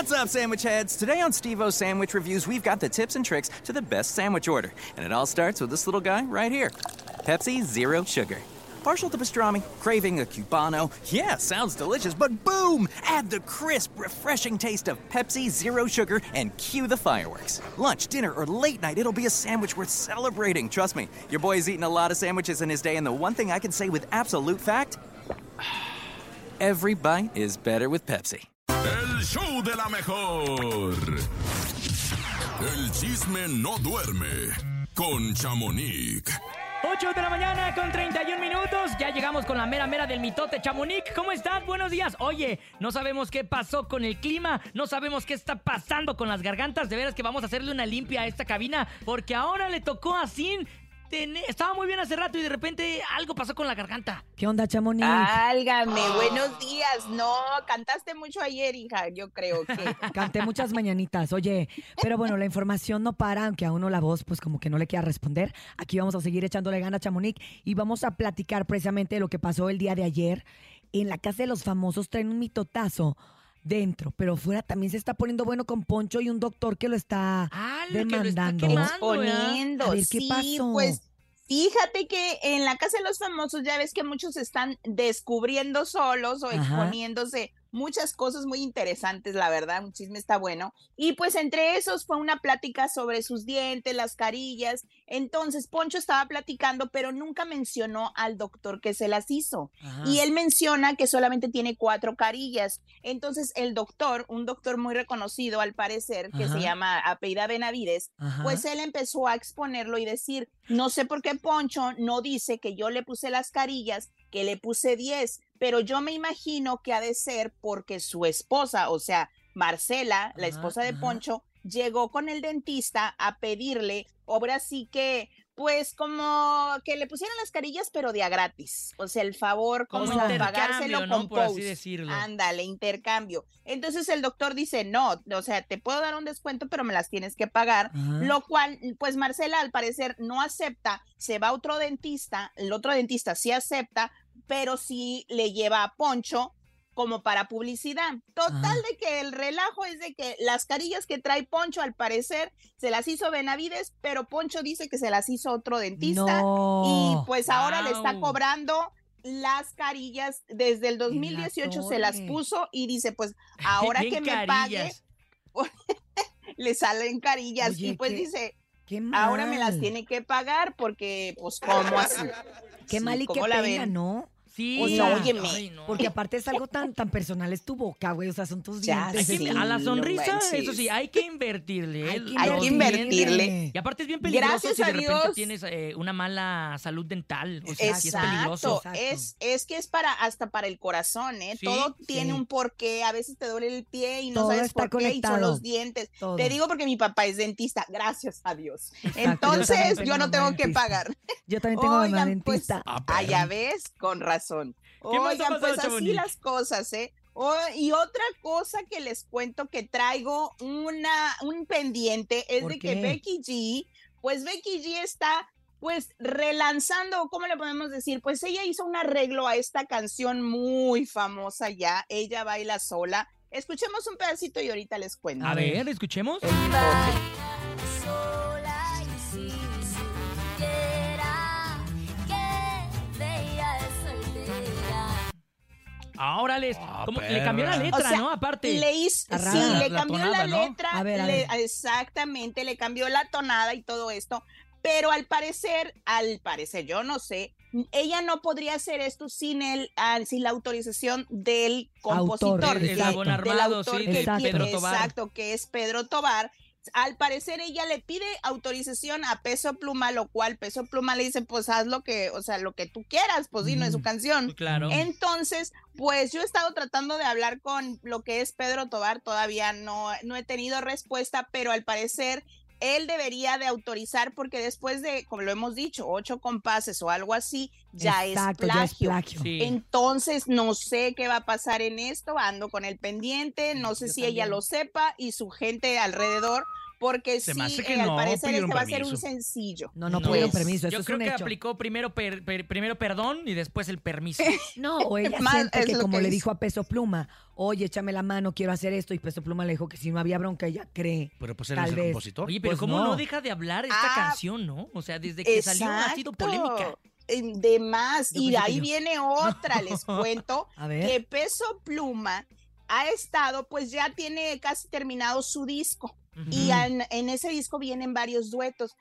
What's up, sandwich heads? Today on Steve O Sandwich Reviews, we've got the tips and tricks to the best sandwich order. And it all starts with this little guy right here Pepsi Zero Sugar. Partial to pastrami, craving a cubano. Yeah, sounds delicious, but boom! Add the crisp, refreshing taste of Pepsi Zero Sugar and cue the fireworks. Lunch, dinner, or late night, it'll be a sandwich worth celebrating. Trust me, your boy's eaten a lot of sandwiches in his day, and the one thing I can say with absolute fact every bite is better with Pepsi. Show de la mejor. El chisme no duerme con Chamonix. 8 de la mañana con 31 minutos. Ya llegamos con la mera mera del mitote Chamonix. ¿Cómo estás? Buenos días. Oye, no sabemos qué pasó con el clima, no sabemos qué está pasando con las gargantas. De veras que vamos a hacerle una limpia a esta cabina porque ahora le tocó a Sin. Estaba muy bien hace rato y de repente algo pasó con la garganta. ¿Qué onda, Chamonix? Álgame, Ah. buenos días. No, cantaste mucho ayer, hija, yo creo que. Canté muchas mañanitas. Oye, pero bueno, la información no para, aunque a uno la voz, pues como que no le quiera responder. Aquí vamos a seguir echándole gana a Chamonix y vamos a platicar precisamente de lo que pasó el día de ayer. En la casa de los famosos traen un mitotazo dentro, pero fuera también se está poniendo bueno con Poncho y un doctor que lo está Ah, lo que lo está demandando. Exponiendo. A ver, ¿qué sí, pasó? pues fíjate que en la casa de los famosos ya ves que muchos están descubriendo solos o Ajá. exponiéndose muchas cosas muy interesantes, la verdad, un chisme está bueno. Y pues entre esos fue una plática sobre sus dientes, las carillas. Entonces Poncho estaba platicando, pero nunca mencionó al doctor que se las hizo. Ajá. Y él menciona que solamente tiene cuatro carillas. Entonces el doctor, un doctor muy reconocido al parecer, que Ajá. se llama Apeida Benavides, Ajá. pues él empezó a exponerlo y decir, no sé por qué Poncho no dice que yo le puse las carillas, que le puse 10, pero yo me imagino que ha de ser porque su esposa, o sea, Marcela, la Ajá, esposa de. Poncho, llegó con el dentista a pedirle, ahora sí que, pues como que le pusieran las carillas, pero de a gratis. O sea, el favor, Como como pagárselo ¿no? con Por así decirlo. Ándale, intercambio. Entonces el doctor dice, no, o sea, te puedo dar un descuento, pero me las tienes que pagar. Ajá. Lo cual, pues Marcela al parecer no acepta, se va a otro dentista, el otro dentista sí acepta, pero sí le lleva a Poncho como para publicidad. Total Ajá. de que el relajo es de que las carillas que trae Poncho al parecer se las hizo Benavides, pero Poncho dice que se las hizo otro dentista No. y pues ahora le está cobrando las carillas desde el 2018 se las puso y dice pues ahora que me pague le salen carillas Oye, y pues qué- dice Qué ahora me las tiene que pagar porque pues cómo así Qué Sí, mal y qué ¿cómo la pena? ¿no? Sí. O sea, Ay, óyeme, no. Porque aparte es algo tan, tan personal, es tu boca, güey. O sea, son tus Ya dientes. sí, a la no sonrisa, eso sí, hay que invertirle. Hay ¿eh? que Hay invertirle. Y aparte es bien peligroso Gracias si de a repente Dios. tienes eh, una mala salud dental. O sea, sí es peligroso. Exacto, es, es que es para hasta para el corazón, ¿eh? Sí, Todo sí. tiene un porqué, a veces te duele el pie y no Todo sabes por qué, y son conectado. los dientes. Todo. Te digo porque mi papá es dentista, gracias a Dios. Entonces, yo no tengo que pagar. Yo también tengo Oigan, pues, dentista. Ah, ya ves, con razón. ¿Qué más ha Oigan, pues así las cosas, ¿eh? Oh, y otra cosa que les cuento que traigo una, un pendiente es ¿Por de qué? que Becky G, pues Becky G está pues relanzando, ¿cómo le podemos decir? Pues ella hizo un arreglo a esta canción muy famosa ya, ella baila sola. Escuchemos un pedacito y ahorita les cuento. A ver, escuchemos. Ahora les. Ah, como- le cambió la letra, O sea, ¿no? Aparte. Le hizo, sí, le la cambió tonada, la ¿no? letra, A ver, a le- ver. exactamente, le cambió la tonada y todo esto, pero al parecer, al parecer, yo no sé, ella no podría hacer esto sin el, ah, sin la autorización del compositor, Autor, del armado, autor sí, que de Exacto. tiene- Pedro Tobar. exacto, que es Pedro Tobar. Al parecer ella le pide autorización a Peso Pluma, lo cual Peso Pluma le dice, pues haz lo que, o sea, lo que tú quieras, pues sí, no es su canción. Claro. Entonces, pues yo he estado tratando de hablar con lo que es Pedro Tobar, todavía no, no he tenido respuesta, pero al parecer él debería de autorizar porque después de, como lo hemos dicho, ocho compases o algo así, ya Exacto, es ya es plagio. Sí. Entonces, no sé qué va a pasar en esto, ando con el pendiente, no sé Yo si ella lo sepa y su gente alrededor, porque Se sí, me hace que eh, al no parecer pidieron este va a ser un permiso. sencillo. No, no, No. pidieron Pues, permiso, eso Yo es creo un que hecho. aplicó primero, per- per- primero perdón y después el permiso. No, o ella Más siente es que lo como que le hizo. dijo a Peso Pluma, oye, échame la mano, quiero hacer esto, y Peso Pluma le dijo que si no había bronca, ella cree. Pero pues él Tal es el vez. compositor. Oye, pero Pues ¿cómo no. no. deja de hablar esta Ah, canción, no? O sea, desde que salió ha sido polémica. Eh, De más. Yo Y pensé que ahí yo. viene otra, les cuento, A ver. que Peso Pluma ha estado, pues ya tiene casi terminado su disco. Y Ujú. en, en ese disco vienen varios duetos.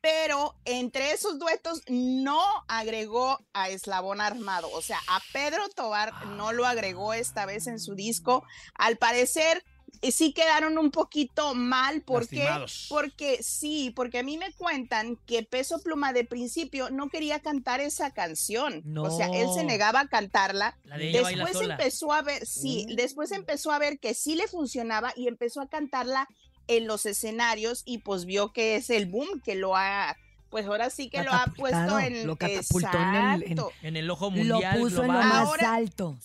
Pero entre esos duetos no agregó a Eslabón Armado. O sea, a Pedro Tobar no lo agregó esta vez en su disco. Al parecer, eh, sí quedaron un poquito mal. ¿Por qué? Porque sí, porque a mí me cuentan que Peso Pluma de principio no quería cantar esa canción. O sea, él se No. negaba a cantarla. La de Después sola. empezó a ver, sí, después empezó a ver que sí le funcionaba y empezó a cantarla en los escenarios y pues vio que es el boom que lo ha, pues ahora sí que lo ha puesto en lo catapultó en el- en- Exacto. En el ojo Lo mundial puso en lo más Ahora- alto.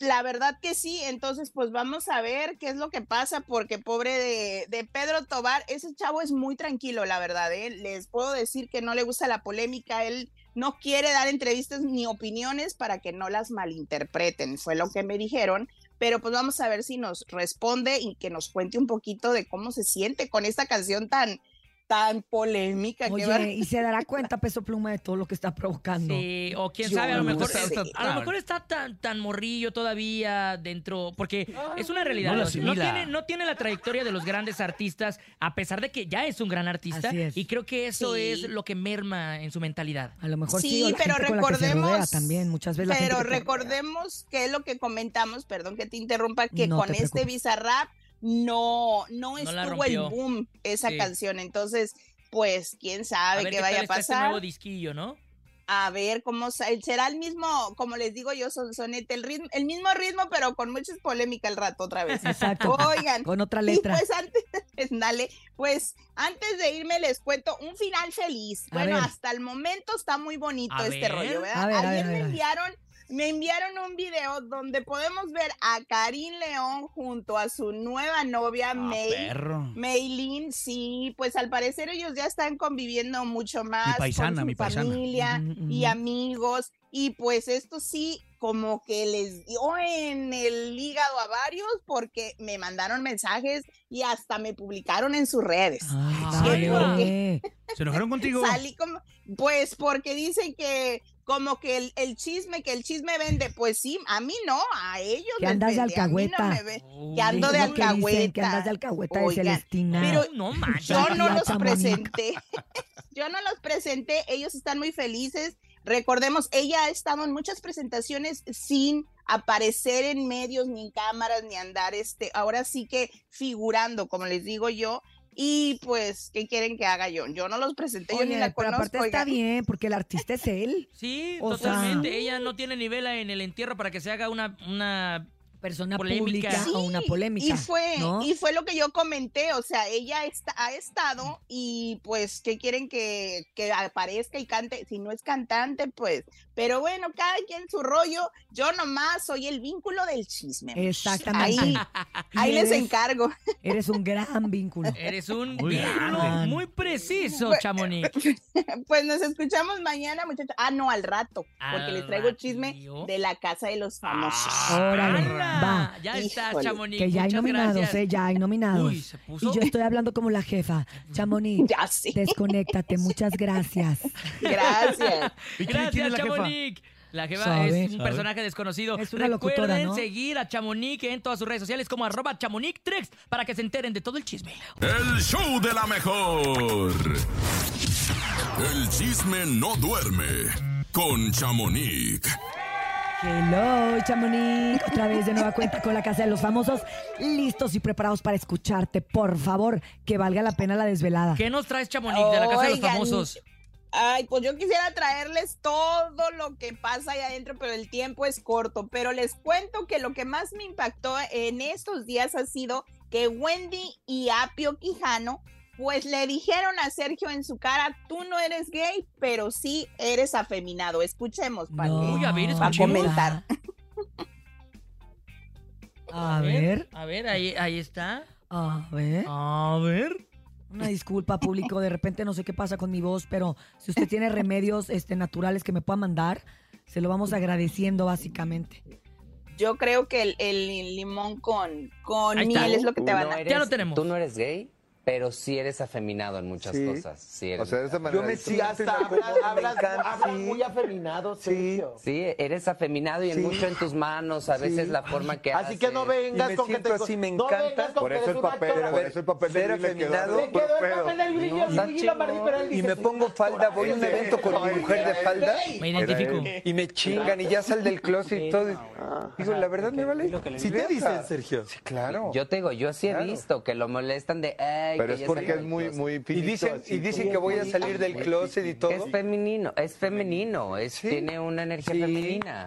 La verdad que sí, entonces pues vamos a ver qué es lo que pasa, porque pobre de, de Pedro Tobar, ese chavo es muy tranquilo, la verdad, ¿eh? les puedo decir que no le gusta la polémica, él no quiere dar entrevistas ni opiniones para que no las malinterpreten, fue lo que me dijeron, pero pues vamos a ver si nos responde y que nos cuente un poquito de cómo se siente con esta canción tan, tan polémica. Oye, y se dará cuenta Peso Pluma de todo lo que está provocando. Sí, o quién Yo sabe, a lo no mejor, sé. a lo mejor está tan, tan morrillo todavía dentro, porque es una realidad. No tiene, no tiene la trayectoria de los grandes artistas, a pesar de que ya es un gran artista. Así es. Y creo que eso Sí. es lo que merma en su mentalidad. A lo mejor sí, Sí, o la pero gente con la que se rodea recordemos- también. Muchas veces la gente Pero que recordemos que es lo que comentamos, perdón que te interrumpa, que No con te este. Bizarrap no, no, estuvo el boom esa Sí. canción. Entonces, pues, quién A sabe ver qué qué vaya tal a está este pasar. nuevo disquillo, ¿no? a ver cómo será el mismo, como les digo yo, son sonete, el ritmo, el mismo ritmo, pero con muchas polémicas al rato otra vez. Exacto. Oigan, Con otra y letra. pues antes, dale, pues antes de irme les cuento un final feliz. A Bueno, ver. hasta el momento está muy bonito A este ver. rollo, ¿verdad? A ver, a ver, Ayer me ver, a ver. enviaron, me enviaron un video donde podemos ver a Karim León junto a su nueva novia Ah, May. Maylin, sí, pues al parecer ellos ya están conviviendo mucho más paisana, con su mi paisana. familia Ujú, y amigos y pues esto sí como que les dio en el hígado a varios porque me mandaron mensajes y hasta me publicaron en sus redes. Ay, Ay, vale. ¿Se enojaron contigo? Salí como, pues porque dicen que como que el, el chisme, que el chisme vende, pues sí, a mí no, a ellos Que andas de vende, no alcahueta. ve- Uy, que ando de que dicen, alcahueta. Que andas de alcahueta de Celestina. pero no manches. Yo no los presenté. Yo no los presenté. Ellos están muy felices. Recordemos, ella ha estado en muchas presentaciones sin aparecer en medios, ni en cámaras, ni andar este, ahora sí que figurando, como les digo yo. Y pues, ¿qué quieren que haga yo? Yo no los presenté, yo ni la pero conozco. aparte está bien, porque el artista es él. Sí, O sea- totalmente. Ella no tiene nivel en el entierro para que se haga una, una Persona Polémica. pública o una polémica. Y fue, ¿no? y fue lo que yo comenté, o sea, ella está, ha estado y pues, ¿qué quieren que, que aparezca y cante? Si no es cantante, pues, pero bueno, cada quien su rollo, yo nomás soy el vínculo del chisme. Exactamente. Ahí, ahí les encargo. Eres un gran vínculo. Eres un Muy vínculo muy preciso, Pues- Chamonix. Pues nos escuchamos mañana, muchachos. Ah, no, al rato, porque les traigo chisme ratillo. de la casa de los famosos. Órale, ¡Hala! va. Ya está. Chamonix. Que ya hay nominados, gracias. ¿eh? Ya hay nominados. Uy, se puso. Y yo estoy hablando como la jefa. Chamonix, Ya sí, desconéctate. Muchas gracias. gracias. ¿Y quién- quién Gracias, es la jefa? Chamonix. La jefa Sabe. es un Sabe. personaje desconocido. Es una locutora, Recuerden ¿no? seguir a Chamonix en todas sus redes sociales como arroba chamonixtrex para que se enteren de todo el chisme. El show de la mejor. El chisme no duerme con Chamonix. Hello, Chamonix. Otra vez de nueva cuenta con la Casa de los Famosos. Listos y preparados para escucharte. Por favor, que valga la pena la desvelada. ¿Qué nos traes, Chamonix, de la Casa de los Oigan, Famosos? Ay, pues yo quisiera traerles todo lo que pasa ahí adentro, pero el tiempo es corto. Pero les cuento que lo que más me impactó en estos días ha sido que Wendy y Apio Quijano, pues le dijeron a Sergio en su cara, tú no eres gay, pero sí eres afeminado. Escuchemos, para No, que- a ver, para escuchemos. comentar. A ver, A ver, ahí, ahí está. a ver. A ver. Una disculpa, público. De repente no sé qué pasa con mi voz, pero si usted tiene remedios este, naturales que me pueda mandar, se lo vamos agradeciendo básicamente. Yo creo que el, el limón con, con miel es lo que te va a dar. Ya lo tenemos. Tú no eres gay, pero sí eres afeminado en muchas Sí. cosas. Sí, eres O sea, de esa manera. Yo me siento "Ya está, incómodo, hablas- hablas- encanta". hablas Sí. muy afeminado, Sergio. Sí, eres afeminado y en Sí. mucho en tus manos, a veces Sí. la forma que Así que no haces. vengas Y me con que te así, me no encanta. vengas con Por eso el papel, por eso el papel de afeminado, Le quedó el papel y No, yo- está y lo perdí, pero él chingón. dice, y me pongo falda, voy a un evento con mi mujer de falda Me identifico. y me chingan y ya sal del closet y todo. Digo, la verdad me vale. Sí te dicen, Sergio. Sí, claro. Yo te digo, yo sí he visto que lo molestan de. "Ay, Pero que es porque es muy, closet". muy y finito, dicen, así y dicen que voy a salir del closet y todo. Es femenino, es femenino, es, Sí. tiene una energía Sí. femenina.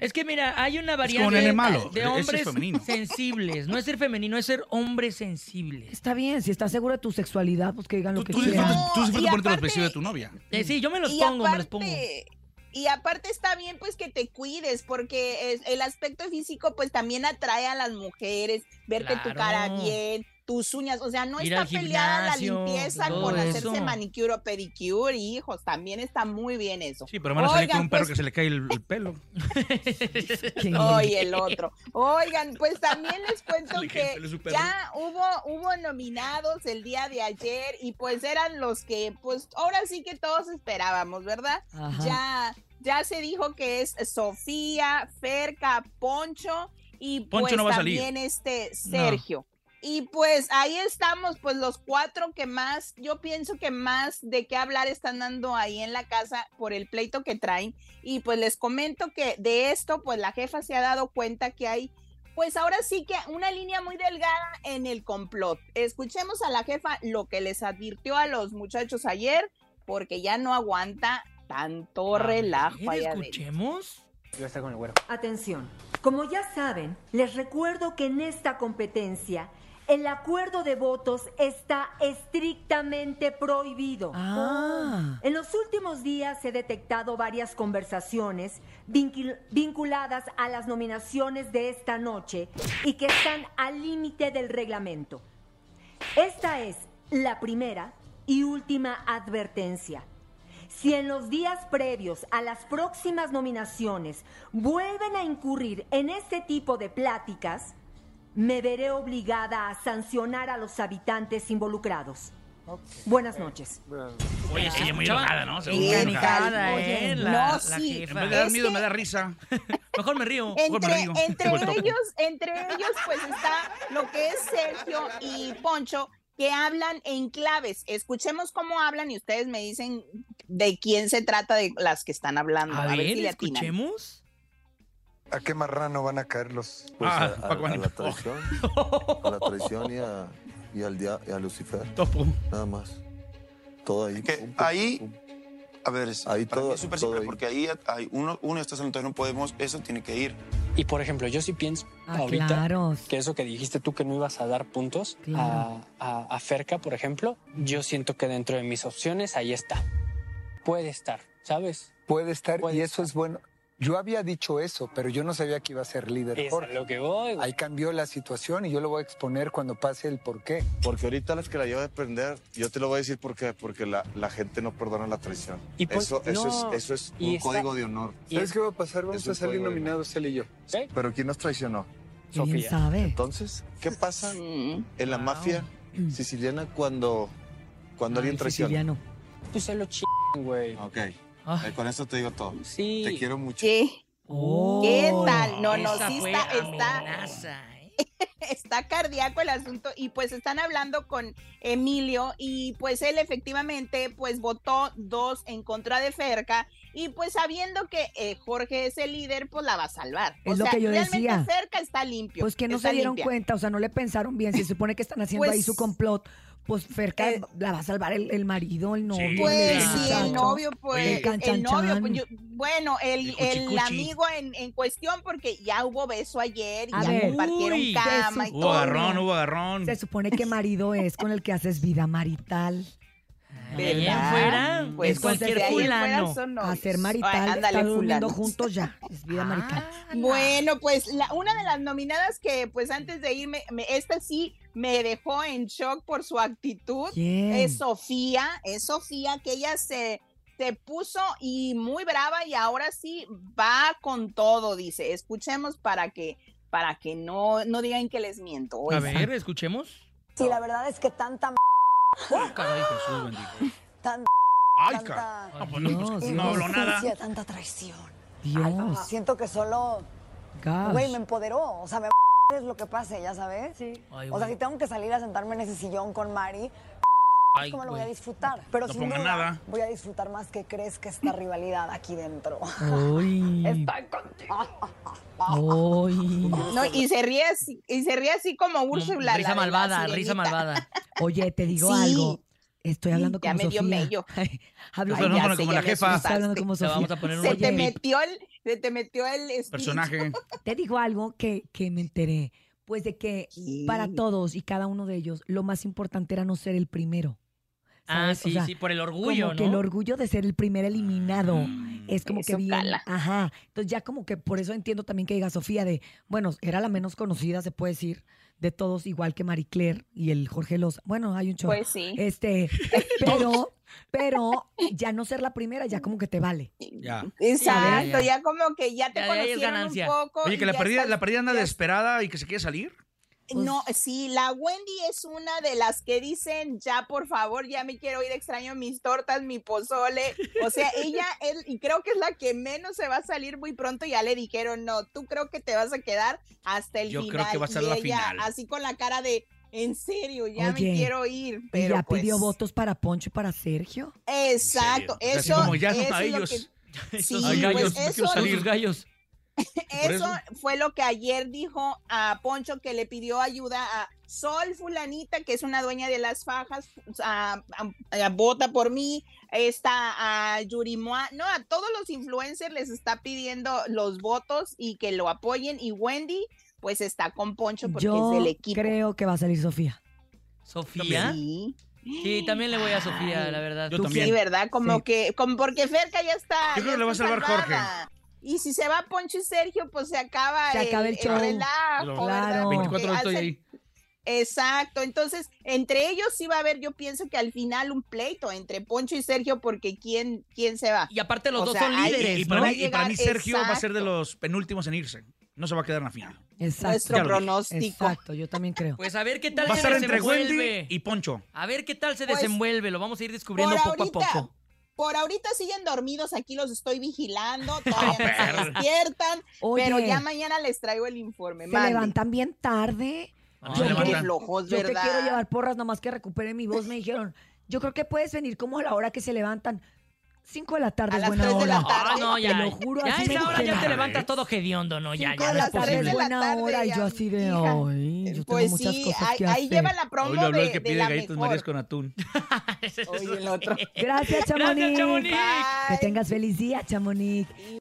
Es que mira, hay una variante malo, de es hombres femenino. sensibles. No es ser femenino, es ser hombre sensible. Está bien, si estás seguro de tu sexualidad, pues que digan lo Tú, que tú quieran. tú No, y ponerte los aparte- vestidos de tu novia. Eh, sí, yo me los y pongo, me los aparte, pongo. y aparte está bien pues que te cuides porque es- el aspecto físico pues también atrae a las mujeres, ver que tu cara Claro. bien, tus uñas, o sea, no Ir está peleada la limpieza con hacerse eso. manicure o pedicure, hijos, también está muy bien eso. Sí, pero van a salir con Oigan, un perro pues, que se le cae el, el pelo. Oye, el otro. Oigan, pues también les cuento que ya hubo, hubo nominados el día de ayer y pues eran los que, pues ahora sí que todos esperábamos, ¿verdad? Ajá. Ya, ya se dijo que es Sofía, Ferca, Poncho y Poncho pues no va a salir. también este Sergio. Y pues ahí estamos, pues los cuatro que más, yo pienso que más de qué hablar están dando ahí en la casa por el pleito que traen. Y pues les comento que de esto, pues la jefa se ha dado cuenta que hay, pues ahora sí que una línea muy delgada en el complot. Escuchemos a la jefa lo que les advirtió a los muchachos ayer, porque ya no aguanta tanto relajo A ver, allá adentro. escuchemos. Atención, como ya saben, les recuerdo que en esta competencia el acuerdo de votos está estrictamente prohibido. Ah. En los últimos días he detectado varias conversaciones vincul- vinculadas a las nominaciones de esta noche y que están al límite del reglamento. Esta es la primera y última advertencia. Si en los días previos a las próximas nominaciones vuelven a incurrir en este tipo de pláticas, me veré obligada a sancionar a los habitantes involucrados. Buenas noches. Oye, sí, muy Escuchaba enojada, ¿no? Se ve Bien muy enojada. eh, la, no, sí. En vez de dar Es miedo, que- me da risa. Mejor me río. Mejor me Entre, río. ellos, entre ellos, pues está lo que es Sergio y Poncho, que hablan en claves. Escuchemos cómo hablan y ustedes me dicen de quién se trata de las que están hablando. A A, ver, ver, si escuchemos. ¿A qué marrano van a caer los? Pues Ah, a, la traición, a la traición y, a, y al dia- y a Lucifer, Topo. nada más. Todo ahí. Que pum, pum, ahí- pum. A ver, es, Ahí para mí todo- es súper simple, ahí. porque ahí hay uno, uno está solo, entonces no podemos, eso tiene que ir. Y por ejemplo, yo sí pienso Ah, ahorita claro. que eso que dijiste tú que no ibas a dar puntos Claro. a, a, a Ferca, por ejemplo, yo siento que dentro de mis opciones ahí está. Puede estar, ¿sabes? Puede estar Puede y eso es bueno. Yo había dicho eso, pero yo no sabía que iba a ser líder Es a Jorge. lo que voy. güey. Ahí cambió la situación y yo lo voy a exponer cuando pase el por qué. Porque ahorita las que la lleva a prender, yo te lo voy a decir por qué, porque la, la gente no perdona la traición. Y pues, eso, eso no, es, eso es y un está- código de honor. Y ¿Sabes es- qué va a pasar? Vamos a salir nominados él y yo. ¿sí? Pero ¿quién nos traicionó? ¿Quién Sofía. sabe? Entonces, ¿qué pasa en la Wow. mafia siciliana cuando, cuando Ay, alguien traiciona? siciliano. Pues se lo ch... güey. Ok, Ah. eh, con eso te digo todo. Sí. Te quiero mucho. ¿Qué? Oh. ¿Qué tal? No, no, sí está, está, amenaza, ¿eh? está cardíaco el asunto y pues están hablando con Emilio y pues él efectivamente pues votó dos en contra de Ferca y pues sabiendo que eh, Jorge es el líder pues la va a salvar. Es o lo sea, que yo realmente decía. Ferca está limpio. Pues que no se dieron limpia. cuenta, o sea, no le pensaron bien. Se supone que están haciendo Pues- ahí su complot. Pues Ferca Eh, la va a salvar el, el marido, el novio. Pues el sí, muchacho. el novio, pues, El el novio, pues, yo- bueno, el, El el amigo en, en cuestión, porque ya hubo beso ayer y A ya ver. compartieron Uy, cama y. Hubo todo. agarrón, hubo agarrón. Se supone que marido es con el que haces vida marital. ¿Verdad? fuera, Pues es cualquier de fuera fulano. son A novios. ser marital, Ay, ándale, durmiendo juntos ya. Es vida marital. Bueno, pues la, una de las nominadas que pues antes de irme, me- esta sí me dejó en shock por su actitud, ¿Quién? es Sofía, es Sofía que ella se, se puso y muy brava y ahora sí va con todo, dice. Escuchemos para que para que no, no digan que les miento. A ver, escuchemos. Sí, la verdad es que tanta m- Caray, Jesús bendito. tan Ay, tanta no, pues no, pues, Dios, no habló nada. tanta traición. Dios. Siento que solo, güey, me empoderó. O sea, me es lo que pase, ya sabes. Sí. Ay, o sea, si tengo que salir a sentarme en ese sillón con Mari, Ay, ¿cómo lo voy a disfrutar? Pero No sin duda, nada. voy a disfrutar más que crees que esta rivalidad aquí dentro. Uy. Estoy contigo. Uy. No, y se ríe así, y se ría así como Úrsula. la Risa malvada, risa malvada. Oye, te digo Sí. algo. Estoy hablando Ya como me dio Sofía. mello. Hablo ya como- sé, como ya la me jefa. Estoy hablando como Sofía. vamos a poner Se te metió el, se te metió el. Personaje. Te digo algo que, que me enteré. Pues de que Sí. para todos y cada uno de ellos, lo más importante era no ser el primero. Ah, sí, sea, sí, por el orgullo, como que ¿no? el orgullo de ser el primer eliminado es como que bien, cala. ajá. Entonces ya como que por eso entiendo también que diga Sofía de, bueno, era la menos conocida, se puede decir, de todos, igual que Marie Claire y el Jorge Los. Bueno, hay un chorro. Pues sí. Este, pero, pero ya no ser la primera, ya como que te vale. Ya. Exacto, Ya, ya, ya, como que ya te Ya, conocieron ganancia. un poco. Oye, que la perdida, estás- la perdida anda desesperada y que se quiere salir. No, sí, la Wendy es una de las que dicen, ya por favor, ya me quiero ir, extraño mis tortas, mi pozole. O sea, ella, él, y creo que es la que menos se va a salir muy pronto, ya le dijeron, no, tú creo que te vas a quedar hasta el Yo final. creo que va a ser Y la ella, final. Así con la cara de, en serio, ya Oye, me quiero ir. Pero ya pidió pues, votos para Poncho y para Sergio. Exacto, O sea, eso, como ya eso a es lo ellos. que- Sí, gallos, pues eso- salir. Gallos. Eso eso. fue lo que ayer dijo a Poncho que le pidió ayuda a Sol Fulanita, que es una dueña de las fajas, a, a- a- vota por mí, está a Yurimoa, no, a todos los influencers les está pidiendo los votos y que lo apoyen y Wendy pues está con Poncho porque Yo es del equipo. creo que va a salir Sofía. ¿Sofía? Sí. Sí, también le voy a Sofía, la verdad. Yo ¿Tú también. Sí, ¿verdad? Como Sí. que, como porque Ferca ya está. Yo creo que le va a salvar Jorge. Y si se va Poncho y Sergio, pues se acaba, Se acaba el show. relajo. Claro. Porque 24 horas estoy ahí. Exacto, entonces entre ellos sí va a haber, yo pienso que al final un pleito entre Poncho y Sergio, porque quién, quién se va. Y aparte los O dos sea, son líderes, Y para, ¿no? mí, y para mí llegar- Sergio va a ser de los penúltimos en irse. No se va a quedar en la final. Exacto. Nuestro pronóstico. Exacto, yo también creo. Pues a ver qué tal Va a estar entre. Wendy y Poncho. A ver qué tal se Pues, desenvuelve. Lo vamos a ir descubriendo poco a poco. Por ahorita siguen dormidos, aquí los estoy vigilando, todavía no se despiertan, Oye, pero ya mañana les traigo el informe. se mande. levantan bien tarde. Ah, Yo flojos, Yo te quiero llevar porras, nomás que recupere mi voz. Me dijeron, yo creo que puedes venir como a la hora que se levantan. Cinco de la tarde A es las buena tres de la hora. tarde. Ah, no, ya. Te lo juro, ya así a esa hora ya te levantas todo hediondo, ¿no? Ya, Cinco ya de no la es tarde posible. es buena tarde, hora. Y yo así de, hija. ay, yo tengo Pues muchas sí, cosas ahí, que ahí hacer. lleva la Hoy promo le habló de, el que de pide la galletas mejor. marías con atún. Oye, el otro. Gracias, Chamonix. Gracias, Chamonix. Que tengas feliz día, Chamonix.